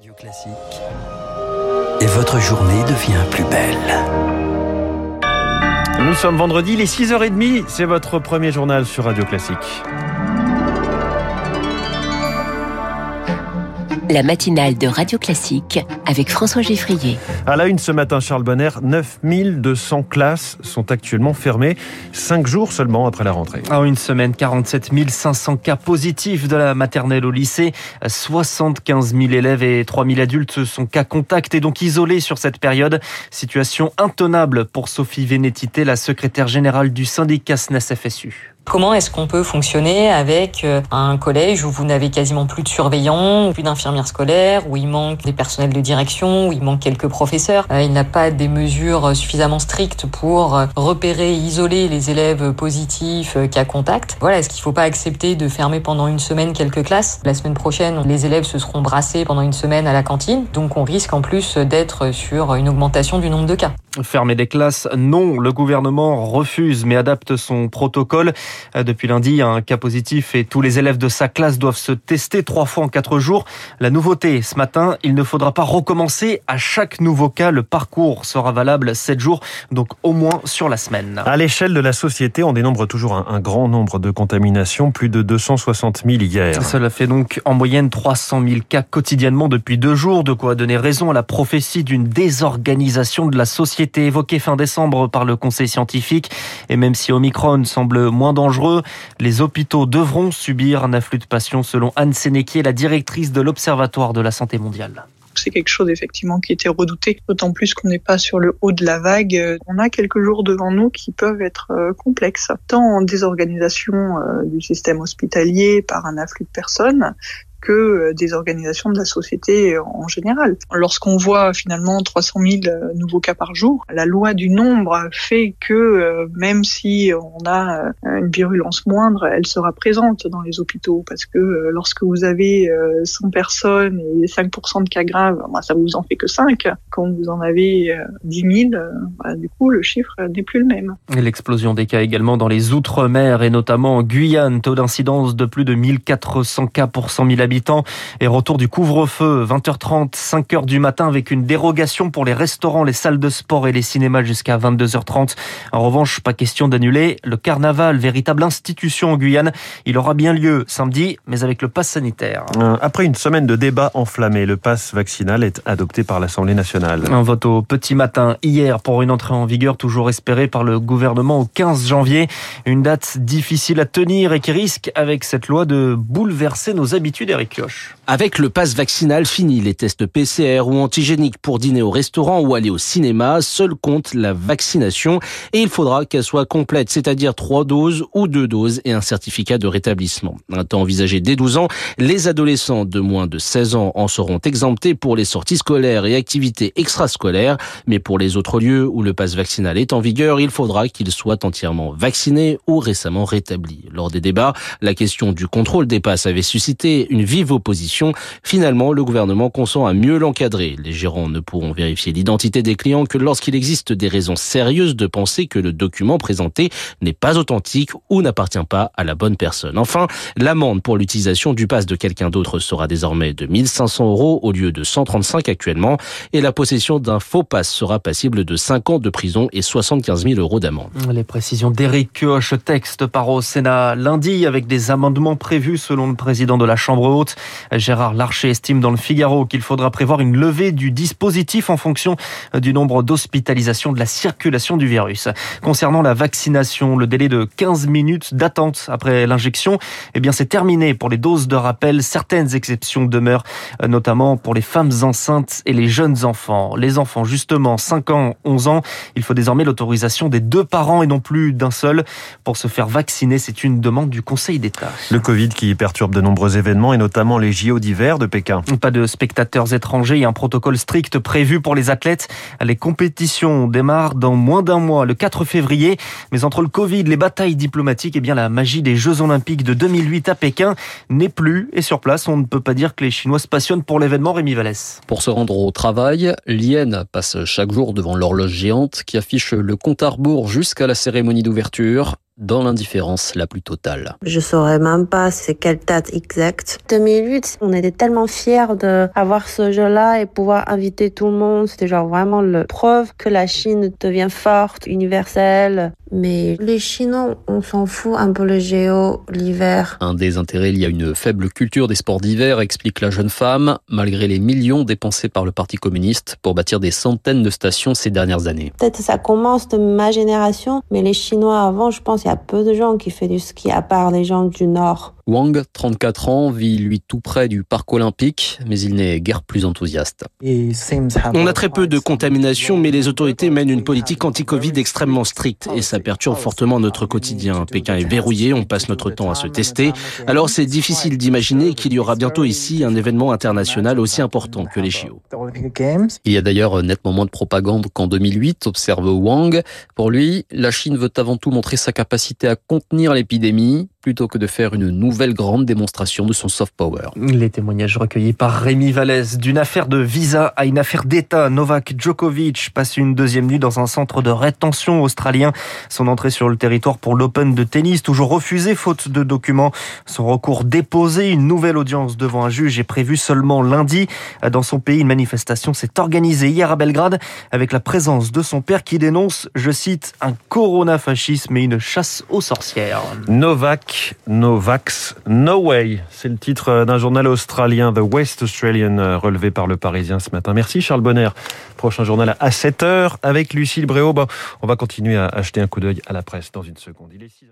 Radio Classique. Et votre journée devient plus belle. Nous sommes vendredi, les 6h30, c'est votre premier journal sur Radio Classique. La matinale de Radio Classique avec François Geffrier. À la une ce matin, Charles Bonner, 9200 classes sont actuellement fermées, 5 jours seulement après la rentrée. En une semaine, 47 500 cas positifs de la maternelle au lycée, 75 000 élèves et 3 000 adultes sont cas contact et donc isolés sur cette période. Situation intenable pour Sophie Vénétité, la secrétaire générale du syndicat SNES FSU. Comment est-ce qu'on peut fonctionner avec euh, un collège où vous n'avez quasiment plus de surveillants, plus d'infirmières scolaires, où il manque des personnels de direction, où il manque quelques professeurs euh, Il n'a pas des mesures suffisamment strictes pour euh, repérer isoler les élèves positifs cas contact? Voilà, est-ce qu'il ne faut pas accepter de fermer pendant une semaine quelques classes? La semaine prochaine, les élèves se seront brassés pendant une semaine à la cantine, donc on risque en plus d'être sur une augmentation du nombre de cas. Fermer des classes, non. Le gouvernement refuse mais adapte son protocole. Euh, depuis lundi, un cas positif et tous les élèves de sa classe doivent se tester trois fois en quatre jours. La nouveauté, ce matin, il ne faudra pas recommencer à chaque nouveau cas. Le parcours sera valable sept jours, donc au moins sur la semaine. À l'échelle de la société, on dénombre toujours un, un grand nombre de contaminations, plus de 260 000 hier. Cela fait donc en moyenne 300 000 cas quotidiennement depuis deux jours, de quoi donner raison à la prophétie d'une désorganisation de la société évoquée fin décembre par le Conseil scientifique. Et même si Omicron semble moins les hôpitaux devront subir un afflux de patients selon Anne Sénéquier, la directrice de l'Observatoire de la santé mondiale c'est quelque chose effectivement qui était redouté, d'autant plus qu'on n'est pas sur le haut de la vague. On a quelques jours devant nous qui peuvent être euh, complexes, tant en désorganisation euh, du système hospitalier par un afflux de personnes que euh, des organisations de la société en général. Lorsqu'on voit finalement 300 000 euh, nouveaux cas par jour, la loi du nombre fait que euh, même si on a une virulence moindre, elle sera présente dans les hôpitaux parce que lorsque vous avez 100 personnes et 5% de cas graves, bah, ça vous en fait que 5. Quand vous en avez 10 000, bah, du coup le chiffre n'est plus le même. L'explosion des cas également dans les outre-mer et notamment en Guyane, taux d'incidence de plus de 1400 cas pour 100 000 habitants habitants. Et retour du couvre-feu, 20h30, 5h du matin, avec une dérogation pour les restaurants, les salles de sport et les cinémas jusqu'à 22h30. En revanche, pas question d'annuler le carnaval, véritable institution en Guyane. Il aura bien lieu samedi, mais avec le pass sanitaire. Euh, après une semaine de débats enflammés, le pass vaccinal est adopté par l'Assemblée nationale. Un vote au petit matin hier pour une entrée en vigueur toujours espérée par le gouvernement au 15 janvier. Une date difficile à tenir et qui risque, avec cette loi, de bouleverser nos habitudes avec le pass vaccinal, fini les tests PCR ou antigéniques pour dîner au restaurant ou aller au cinéma. Seul compte la vaccination et il faudra qu'elle soit complète, c'est-à-dire trois doses ou deux doses et un certificat de rétablissement. Un temps envisagé dès 12 ans, les adolescents de moins de 16 ans en seront exemptés pour les sorties scolaires et activités extrascolaires. Mais pour les autres lieux où le pass vaccinal est en vigueur, il faudra qu'ils soient entièrement vaccinés ou récemment rétablis. Lors des débats, la question du contrôle des passes avait suscité une vive opposition. Finalement, le gouvernement consent à mieux l'encadrer. Les gérants ne pourront vérifier l'identité des clients que lorsqu'il existe des raisons sérieuses de penser que le document présenté n'est pas authentique ou n'appartient pas à la bonne personne. Enfin, l'amende pour l'utilisation du pass de quelqu'un d'autre sera désormais de 1500 euros au lieu de 135 actuellement et la possession d'un faux pass sera passible de 5 ans de prison et 75 000 euros d'amende. Les précisions d'Éric Kioch, texte par au Sénat lundi avec des amendements prévus selon le président de la Chambre haute Gérard Larcher estime dans le Figaro qu'il faudra prévoir une levée du dispositif en fonction du nombre d'hospitalisations de la circulation du virus. Concernant la vaccination, le délai de 15 minutes d'attente après l'injection, eh bien c'est terminé pour les doses de rappel. Certaines exceptions demeurent, notamment pour les femmes enceintes et les jeunes enfants. Les enfants, justement, 5 ans, 11 ans, il faut désormais l'autorisation des deux parents et non plus d'un seul pour se faire vacciner. C'est une demande du Conseil d'État. Le Covid qui perturbe de nombreux événements et notamment les JO d'hiver de Pékin. Pas de spectateurs étrangers et un protocole strict prévu pour les athlètes. Les compétitions démarrent dans moins d'un mois, le 4 février. Mais entre le Covid, les batailles diplomatiques, et eh bien la magie des Jeux Olympiques de 2008 à Pékin n'est plus. Et sur place, on ne peut pas dire que les Chinois se passionnent pour l'événement Rémi Vallès. Pour se rendre au travail, Lien passe chaque jour devant l'horloge géante qui affiche le compte à rebours jusqu'à la cérémonie d'ouverture. Dans l'indifférence la plus totale. Je saurais même pas c'est quelle date exacte. 2008, on était tellement fiers d'avoir ce jeu-là et pouvoir inviter tout le monde. C'était genre vraiment la preuve que la Chine devient forte, universelle. Mais les Chinois, on s'en fout un peu le géo, l'hiver. Un des intérêts lié à une faible culture des sports d'hiver, explique la jeune femme, malgré les millions dépensés par le Parti communiste pour bâtir des centaines de stations ces dernières années. Peut-être ça commence de ma génération, mais les Chinois avant, je pense, il y a peu de gens qui font du ski, à part les gens du Nord. Wang, 34 ans, vit lui tout près du parc olympique, mais il n'est guère plus enthousiaste. On a très peu de contamination, mais les autorités mènent une politique anti-Covid extrêmement stricte et ça perturbe fortement notre quotidien. Pékin est verrouillé, on passe notre temps à se tester. Alors c'est difficile d'imaginer qu'il y aura bientôt ici un événement international aussi important que les JO. Il y a d'ailleurs nettement moins de propagande qu'en 2008, observe Wang. Pour lui, la Chine veut avant tout montrer sa capacité à contenir l'épidémie plutôt que de faire une nouvelle grande démonstration de son soft power. Les témoignages recueillis par Rémi Vallès. D'une affaire de visa à une affaire d'État, Novak Djokovic passe une deuxième nuit dans un centre de rétention australien. Son entrée sur le territoire pour l'Open de tennis, toujours refusée faute de documents. Son recours déposé, une nouvelle audience devant un juge est prévue seulement lundi. Dans son pays, une manifestation s'est organisée hier à Belgrade avec la présence de son père qui dénonce, je cite, un coronafascisme et une chasse aux sorcières. Novak No Vax, No Way. C'est le titre d'un journal australien, The West Australian, relevé par le Parisien ce matin. Merci Charles Bonner. Prochain journal à 7h avec Lucille Bréau. on va continuer à acheter un coup d'œil à la presse dans une seconde. Il est 6h.